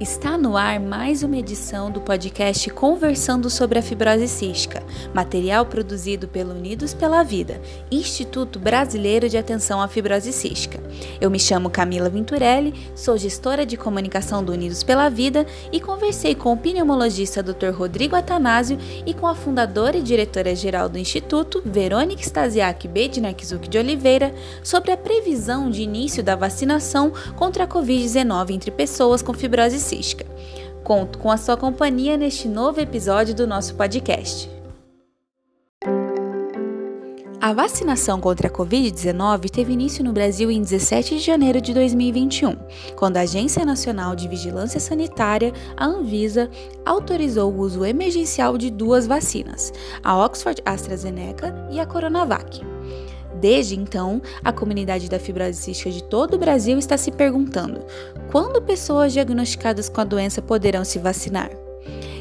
Está no ar mais uma edição do podcast Conversando sobre a Fibrose Cística, material produzido pelo Unidos pela Vida, Instituto Brasileiro de Atenção à Fibrose Cística. Eu me chamo Camila Venturelli, sou gestora de comunicação do Unidos pela Vida e conversei com o pneumologista Dr. Rodrigo Atanásio e com a fundadora e diretora-geral do Instituto, Verônica Stasiak Bednarczuk de Oliveira, sobre a previsão de início da vacinação contra a Covid-19 entre pessoas com fibrose cística Conto com a sua companhia neste novo episódio do nosso podcast. A vacinação contra a Covid-19 teve início no Brasil em 17 de janeiro de 2021, quando a Agência Nacional de Vigilância Sanitária, a Anvisa, autorizou o uso emergencial de duas vacinas, a Oxford AstraZeneca e a Coronavac. Desde então, a comunidade da fibrose cística de todo o Brasil está se perguntando: quando pessoas diagnosticadas com a doença poderão se vacinar?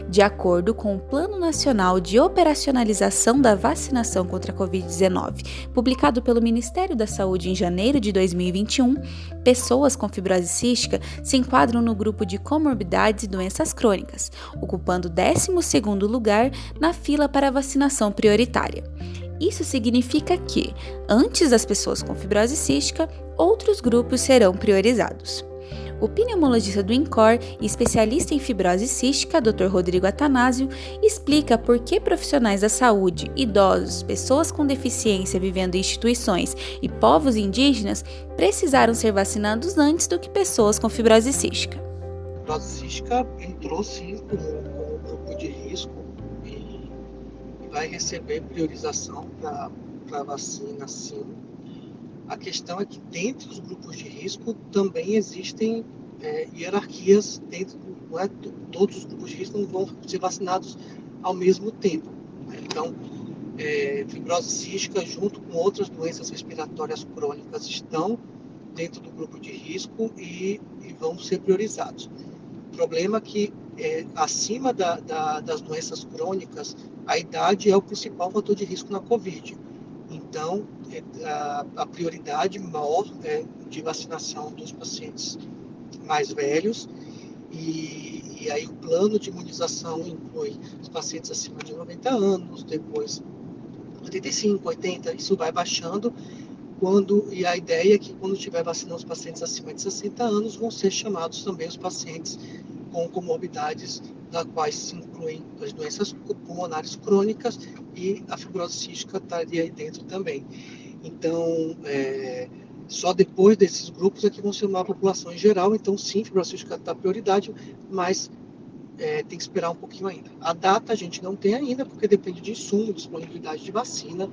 De acordo com o Plano Nacional de Operacionalização da Vacinação contra a Covid-19, publicado pelo Ministério da Saúde em janeiro de 2021, pessoas com fibrose cística se enquadram no grupo de comorbidades e doenças crônicas, ocupando o 12º lugar na fila para vacinação prioritária. Isso significa que, antes das pessoas com fibrose cística, outros grupos serão priorizados. O pneumologista do INCOR e especialista em fibrose cística, Dr. Rodrigo Atanásio, explica por que profissionais da saúde, idosos, pessoas com deficiência vivendo em instituições e povos indígenas precisaram ser vacinados antes do que pessoas com fibrose cística. A fibrose cística entrou sim como, vai receber priorização para vacina, sim. A questão é que dentro dos grupos de risco também existem é, hierarquias dentro não é, todos os grupos de risco não vão ser vacinados ao mesmo tempo. Né? Então, é, fibrose cística junto com outras doenças respiratórias crônicas estão dentro do grupo de risco e, e vão ser priorizados. O problema é que é, acima da, da, das doenças crônicas, a idade é o principal fator de risco na Covid. Então, é, a, a, prioridade maior é de vacinação dos pacientes mais velhos e, e, aí o plano de imunização inclui os pacientes acima de 90 anos, depois 85, 80, isso vai baixando quando e a ideia é que quando tiver vacinando os pacientes acima de 60 anos vão ser chamados também os pacientes com comorbidades, da quais se incluem as doenças pulmonares crônicas e a fibrose cística estaria aí dentro também. Então, é, só depois desses grupos é que vão ser uma população em geral. Então, sim, fibrose cística está prioridade, mas é, tem que esperar um pouquinho ainda. A data a gente não tem ainda, porque depende de insumo, disponibilidade de vacina,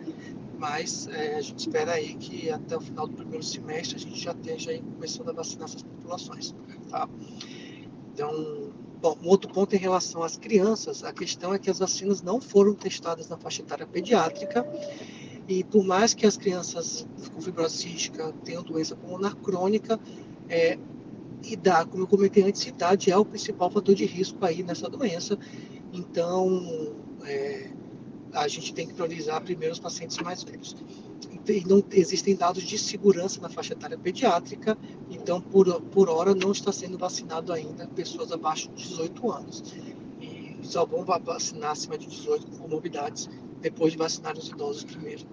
mas é, a gente espera aí que até o final do primeiro semestre a gente já esteja aí começando a vacinar essas populações. Tá? Então, bom, um outro ponto em relação às crianças, a questão é que as vacinas não foram testadas na faixa etária pediátrica e por mais que as crianças com fibrose cística tenham doença pulmonar crônica, é, idade, como eu comentei antes, idade é o principal fator de risco aí nessa doença. Então, é, a gente tem que priorizar primeiro os pacientes mais velhos e não existem dados de segurança na faixa etária pediátrica, então por, por hora não está sendo vacinado ainda pessoas abaixo de 18 anos. E só vão vacinar acima de 18 com comorbidades depois de vacinar os idosos primeiro.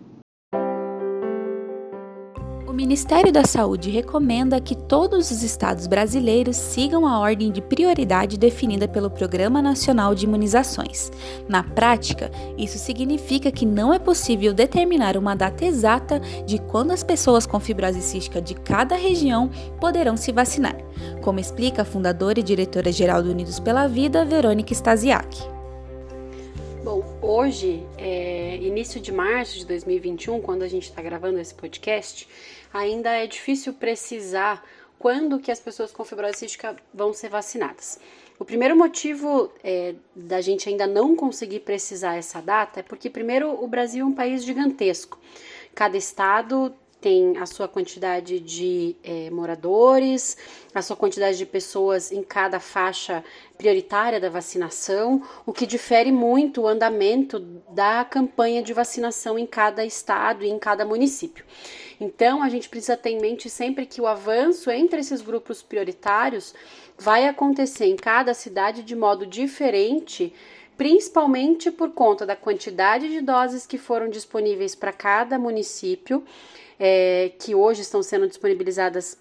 O Ministério da Saúde recomenda que todos os estados brasileiros sigam a ordem de prioridade definida pelo Programa Nacional de Imunizações. Na prática, isso significa que não é possível determinar uma data exata de quando as pessoas com fibrose cística de cada região poderão se vacinar, como explica a fundadora e diretora-geral do Unidos pela Vida, Verônica Stasiak. Bom, hoje, é, início de março de 2021, quando a gente está gravando esse podcast, ainda é difícil precisar quando que as pessoas com fibrose cística vão ser vacinadas. O primeiro motivo é, da gente ainda não conseguir precisar essa data é porque, primeiro, o Brasil é um país gigantesco. Cada estado tem a sua quantidade de é, moradores, a sua quantidade de pessoas em cada faixa prioritária da vacinação, o que difere muito o andamento da campanha de vacinação em cada estado e em cada município. Então, a gente precisa ter em mente sempre que o avanço entre esses grupos prioritários vai acontecer em cada cidade de modo diferente principalmente por conta da quantidade de doses que foram disponíveis para cada município, é, que hoje estão sendo disponibilizadas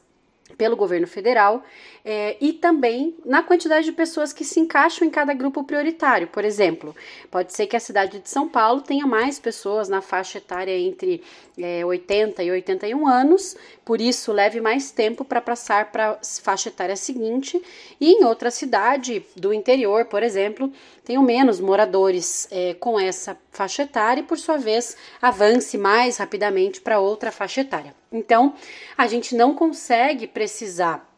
pelo governo federal é, e também na quantidade de pessoas que se encaixam em cada grupo prioritário. Por exemplo, pode ser que a cidade de São Paulo tenha mais pessoas na faixa etária entre é, 80 e 81 anos, por isso leve mais tempo para passar para a faixa etária seguinte, e em outra cidade do interior, por exemplo, tenham menos moradores é, com essa faixa etária e, por sua vez, avance mais rapidamente para outra faixa etária. Então, a gente não consegue precisar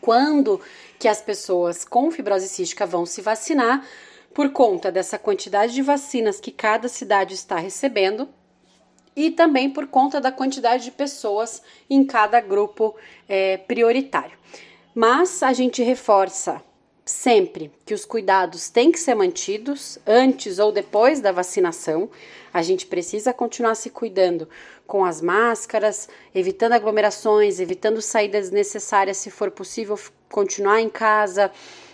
quando que as pessoas com fibrose cística vão se vacinar por conta dessa quantidade de vacinas que cada cidade está recebendo e também por conta da quantidade de pessoas em cada grupo é, prioritário. Mas a gente reforça sempre que os cuidados têm que ser mantidos antes ou depois da vacinação. A gente precisa continuar se cuidando com as máscaras, evitando aglomerações, evitando saídas necessárias se for possível continuar em casa,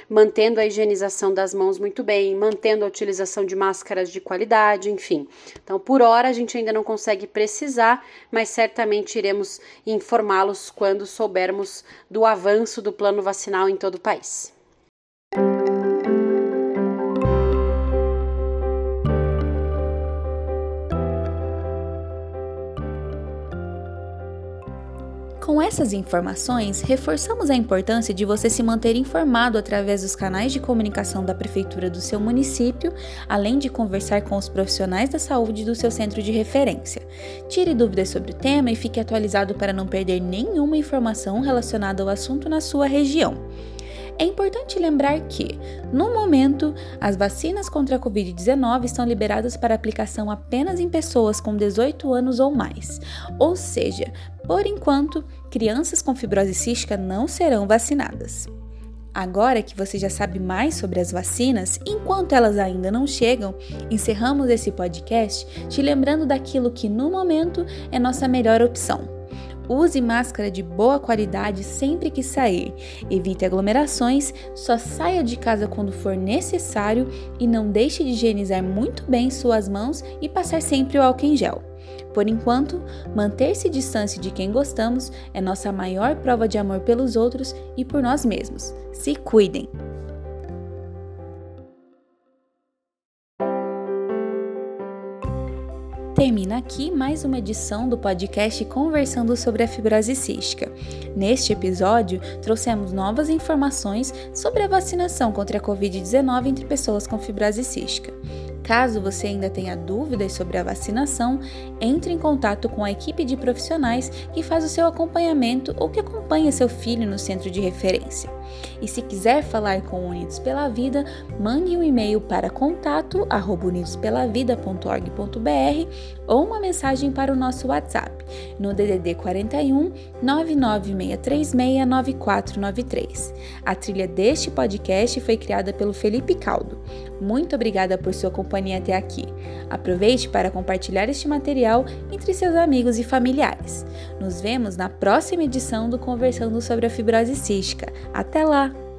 mantendo a higienização das mãos muito bem, mantendo a utilização de máscaras de qualidade, enfim. Então, por hora a gente ainda não consegue precisar, mas certamente iremos informá-los quando soubermos do avanço do plano vacinal em todo o país. Essas informações, reforçamos a importância de você se manter informado através dos canais de comunicação da prefeitura do seu município, além de conversar com os profissionais da saúde do seu centro de referência. Tire dúvidas sobre o tema e fique atualizado para não perder nenhuma informação relacionada ao assunto na sua região. É importante lembrar que, no momento, as vacinas contra a Covid-19 estão liberadas para aplicação apenas em pessoas com 18 anos ou mais, ou seja, por enquanto, crianças com fibrose cística não serão vacinadas. Agora que você já sabe mais sobre as vacinas, enquanto elas ainda não chegam, encerramos esse podcast te lembrando daquilo que no momento é nossa melhor opção Use máscara de boa qualidade sempre que sair. Evite aglomerações, só saia de casa quando for necessário e não deixe de higienizar muito bem suas mãos e passar sempre o álcool em gel. Por enquanto, manter-se distância de quem gostamos é nossa maior prova de amor pelos outros e por nós mesmos. Se cuidem! Termina aqui mais uma edição do podcast Conversando sobre a Fibrose Cística. Neste episódio, trouxemos novas informações sobre a vacinação contra a Covid-19 entre pessoas com fibrose cística. Caso você ainda tenha dúvidas sobre a vacinação, entre em contato com a equipe de profissionais que faz o seu acompanhamento ou que acompanha seu filho no centro de referência. E se quiser falar com Unidos pela Vida, mande um e-mail para contato@unidospelavida.org.br ou uma mensagem para o nosso WhatsApp no DDD 41 99636 9493. A trilha deste podcast foi criada pelo Felipe Caldo. Muito obrigada por sua companhia até aqui. Aproveite para compartilhar este material entre seus amigos e familiares. Nos vemos na próxima edição do Conversando sobre a Fibrose Cística. Até lá!